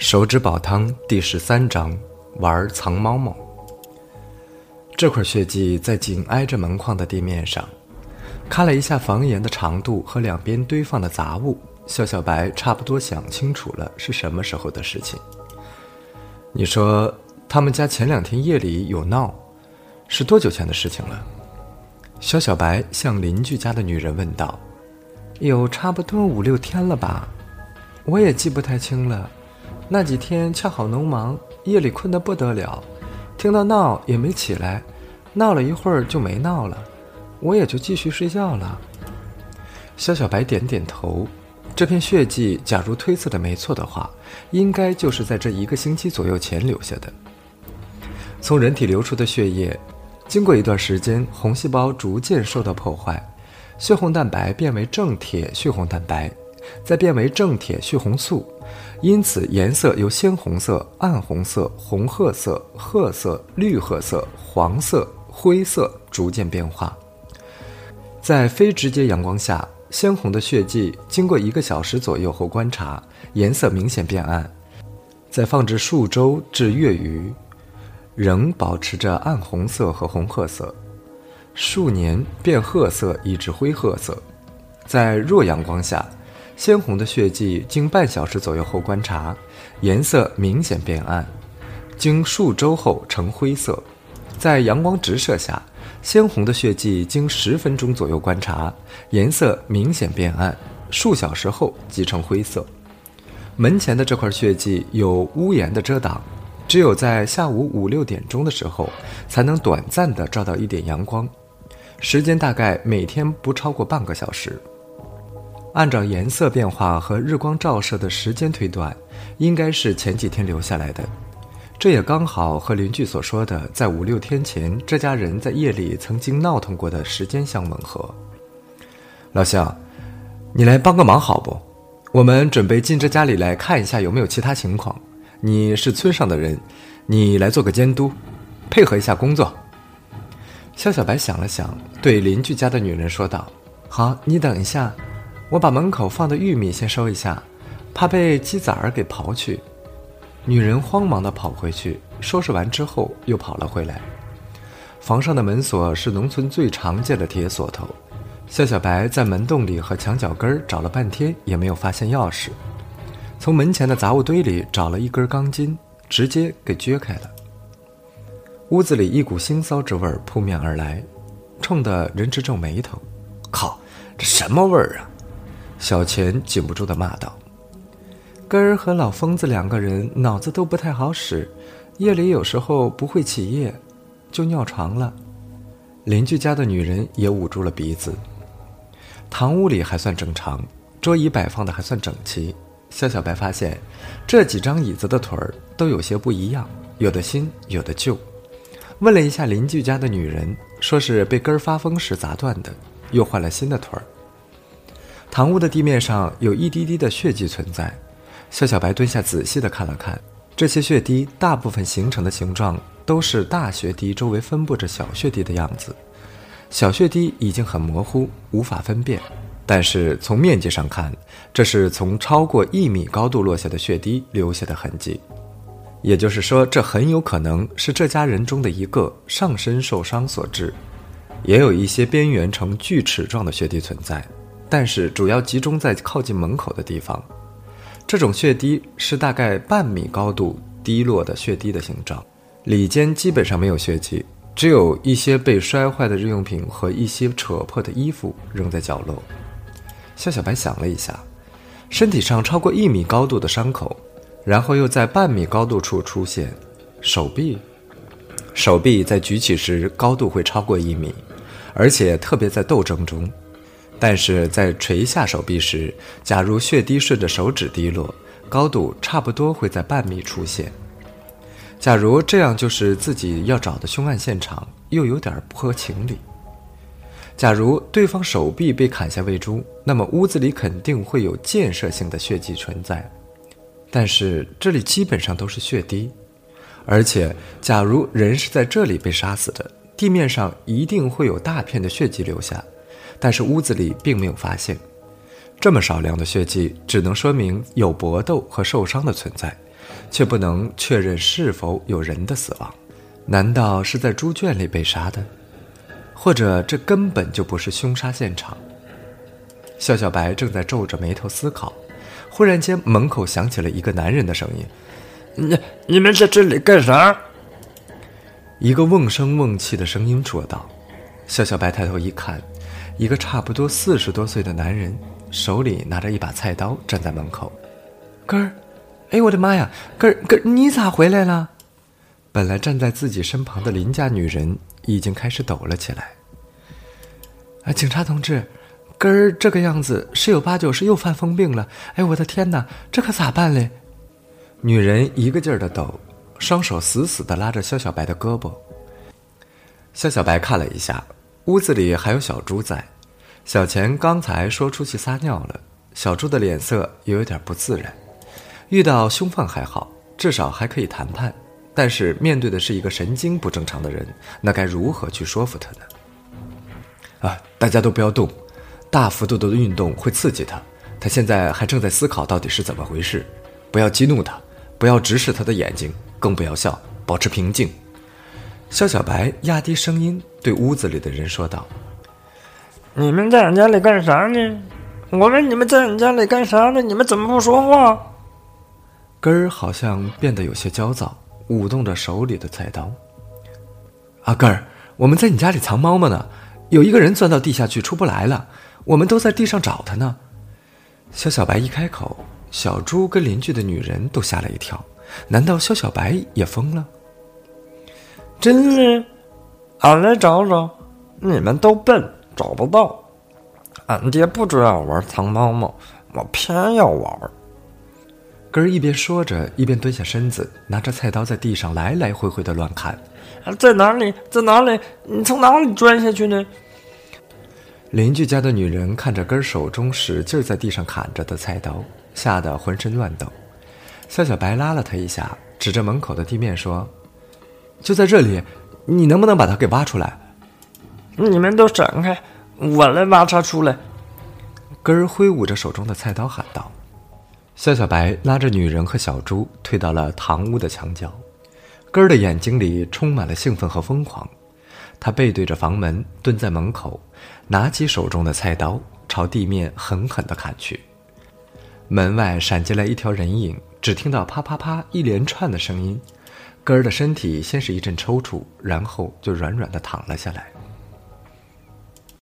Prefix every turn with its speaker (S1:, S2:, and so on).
S1: 手指煲汤第十三章：玩藏猫猫。这块血迹在紧挨着门框的地面上，看了一下房檐的长度和两边堆放的杂物，肖小白差不多想清楚了是什么时候的事情。你说他们家前两天夜里有闹，是多久前的事情了？肖小白向邻居家的女人问道：“
S2: 有差不多五六天了吧？我也记不太清了。”那几天恰好农忙，夜里困得不得了，听到闹也没起来，闹了一会儿就没闹了，我也就继续睡觉了。
S1: 肖小白点点头，这片血迹，假如推测的没错的话，应该就是在这一个星期左右前留下的。从人体流出的血液，经过一段时间，红细胞逐渐受到破坏，血红蛋白变为正铁血红蛋白，再变为正铁血红素。因此，颜色由鲜红色、暗红色、红褐色、褐色、绿褐色、黄色、灰色逐渐变化。在非直接阳光下，鲜红的血迹经过一个小时左右后观察，颜色明显变暗；再放置数周至月余，仍保持着暗红色和红褐色；数年变褐色以至灰褐色。在弱阳光下。鲜红的血迹经半小时左右后观察，颜色明显变暗；经数周后呈灰色。在阳光直射下，鲜红的血迹经十分钟左右观察，颜色明显变暗；数小时后即成灰色。门前的这块血迹有屋檐的遮挡，只有在下午五六点钟的时候才能短暂的照到一点阳光，时间大概每天不超过半个小时。按照颜色变化和日光照射的时间推断，应该是前几天留下来的。这也刚好和邻居所说的在五六天前这家人在夜里曾经闹腾过的时间相吻合。老乡，你来帮个忙好不？我们准备进这家里来看一下有没有其他情况。你是村上的人，你来做个监督，配合一下工作。肖小白想了想，对邻居家的女人说道：“
S2: 好，你等一下。”我把门口放的玉米先收一下，怕被鸡崽儿给刨去。
S1: 女人慌忙地跑回去，收拾完之后又跑了回来。房上的门锁是农村最常见的铁锁头。夏小白在门洞里和墙角根儿找了半天，也没有发现钥匙。从门前的杂物堆里找了一根钢筋，直接给撅开了。屋子里一股腥臊之味扑面而来，冲得人直皱眉头。靠，这什么味儿啊！小钱禁不住的骂道：“
S2: 根儿和老疯子两个人脑子都不太好使，夜里有时候不会起夜，就尿床了。”
S1: 邻居家的女人也捂住了鼻子。堂屋里还算正常，桌椅摆放的还算整齐。肖小白发现，这几张椅子的腿儿都有些不一样，有的新，有的旧。问了一下邻居家的女人，说是被根儿发疯时砸断的，又换了新的腿儿。堂屋的地面上有一滴滴的血迹存在，肖小白蹲下仔细地看了看，这些血滴大部分形成的形状都是大血滴周围分布着小血滴的样子，小血滴已经很模糊，无法分辨，但是从面积上看，这是从超过一米高度落下的血滴留下的痕迹，也就是说，这很有可能是这家人中的一个上身受伤所致，也有一些边缘呈锯齿状的血滴存在。但是主要集中在靠近门口的地方，这种血滴是大概半米高度滴落的血滴的形状，里间基本上没有血迹，只有一些被摔坏的日用品和一些扯破的衣服扔在角落。肖小白想了一下，身体上超过一米高度的伤口，然后又在半米高度处出现，手臂，手臂在举起时高度会超过一米，而且特别在斗争中。但是在垂下手臂时，假如血滴顺着手指滴落，高度差不多会在半米出现。假如这样就是自己要找的凶案现场，又有点不合情理。假如对方手臂被砍下喂猪，那么屋子里肯定会有建设性的血迹存在。但是这里基本上都是血滴，而且假如人是在这里被杀死的，地面上一定会有大片的血迹留下。但是屋子里并没有发现这么少量的血迹，只能说明有搏斗和受伤的存在，却不能确认是否有人的死亡。难道是在猪圈里被杀的？或者这根本就不是凶杀现场？肖小白正在皱着眉头思考，忽然间门口响起了一个男人的声音：“
S2: 你你们在这里干啥？”
S1: 一个瓮声瓮气的声音说道。肖小白抬头一看，一个差不多四十多岁的男人，手里拿着一把菜刀，站在门口。
S2: 根儿，哎，我的妈呀，根儿根儿，你咋回来了？
S1: 本来站在自己身旁的邻家女人已经开始抖了起来。
S2: 啊，警察同志，根儿这个样子，十有八九是又犯疯病了。哎，我的天哪，这可咋办嘞？
S1: 女人一个劲儿的抖，双手死死的拉着肖小白的胳膊。肖小白看了一下。屋子里还有小猪在，小钱刚才说出去撒尿了。小猪的脸色也有点不自然。遇到凶犯还好，至少还可以谈判；但是面对的是一个神经不正常的人，那该如何去说服他呢？啊！大家都不要动，大幅度的运动会刺激他。他现在还正在思考到底是怎么回事。不要激怒他，不要直视他的眼睛，更不要笑，保持平静。肖小白压低声音对屋子里的人说道：“
S2: 你们在俺家里干啥呢？我问你们在俺家里干啥呢？你们怎么不说话？”
S1: 根儿好像变得有些焦躁，舞动着手里的菜刀。“阿根儿，我们在你家里藏猫猫呢，有一个人钻到地下去出不来了，我们都在地上找他呢。”肖小白一开口，小猪跟邻居的女人都吓了一跳，难道肖小白也疯了？
S2: 真的，俺来找找，你们都笨，找不到。俺爹不准俺玩藏猫猫，我偏要玩。
S1: 根儿一边说着，一边蹲下身子，拿着菜刀在地上来来回回的乱砍。
S2: 在哪里？在哪里？你从哪里钻下去呢？
S1: 邻居家的女人看着根儿手中使劲在地上砍着的菜刀，吓得浑身乱抖。夏小白拉了他一下，指着门口的地面说。就在这里，你能不能把它给挖出来？
S2: 你们都闪开，我来挖它出来。
S1: 根儿挥舞着手中的菜刀喊道：“肖小白拉着女人和小猪退到了堂屋的墙角。”根儿的眼睛里充满了兴奋和疯狂，他背对着房门，蹲在门口，拿起手中的菜刀朝地面狠狠地砍去。门外闪进来一条人影，只听到啪啪啪一连串的声音。根儿的身体先是一阵抽搐，然后就软软的躺了下来。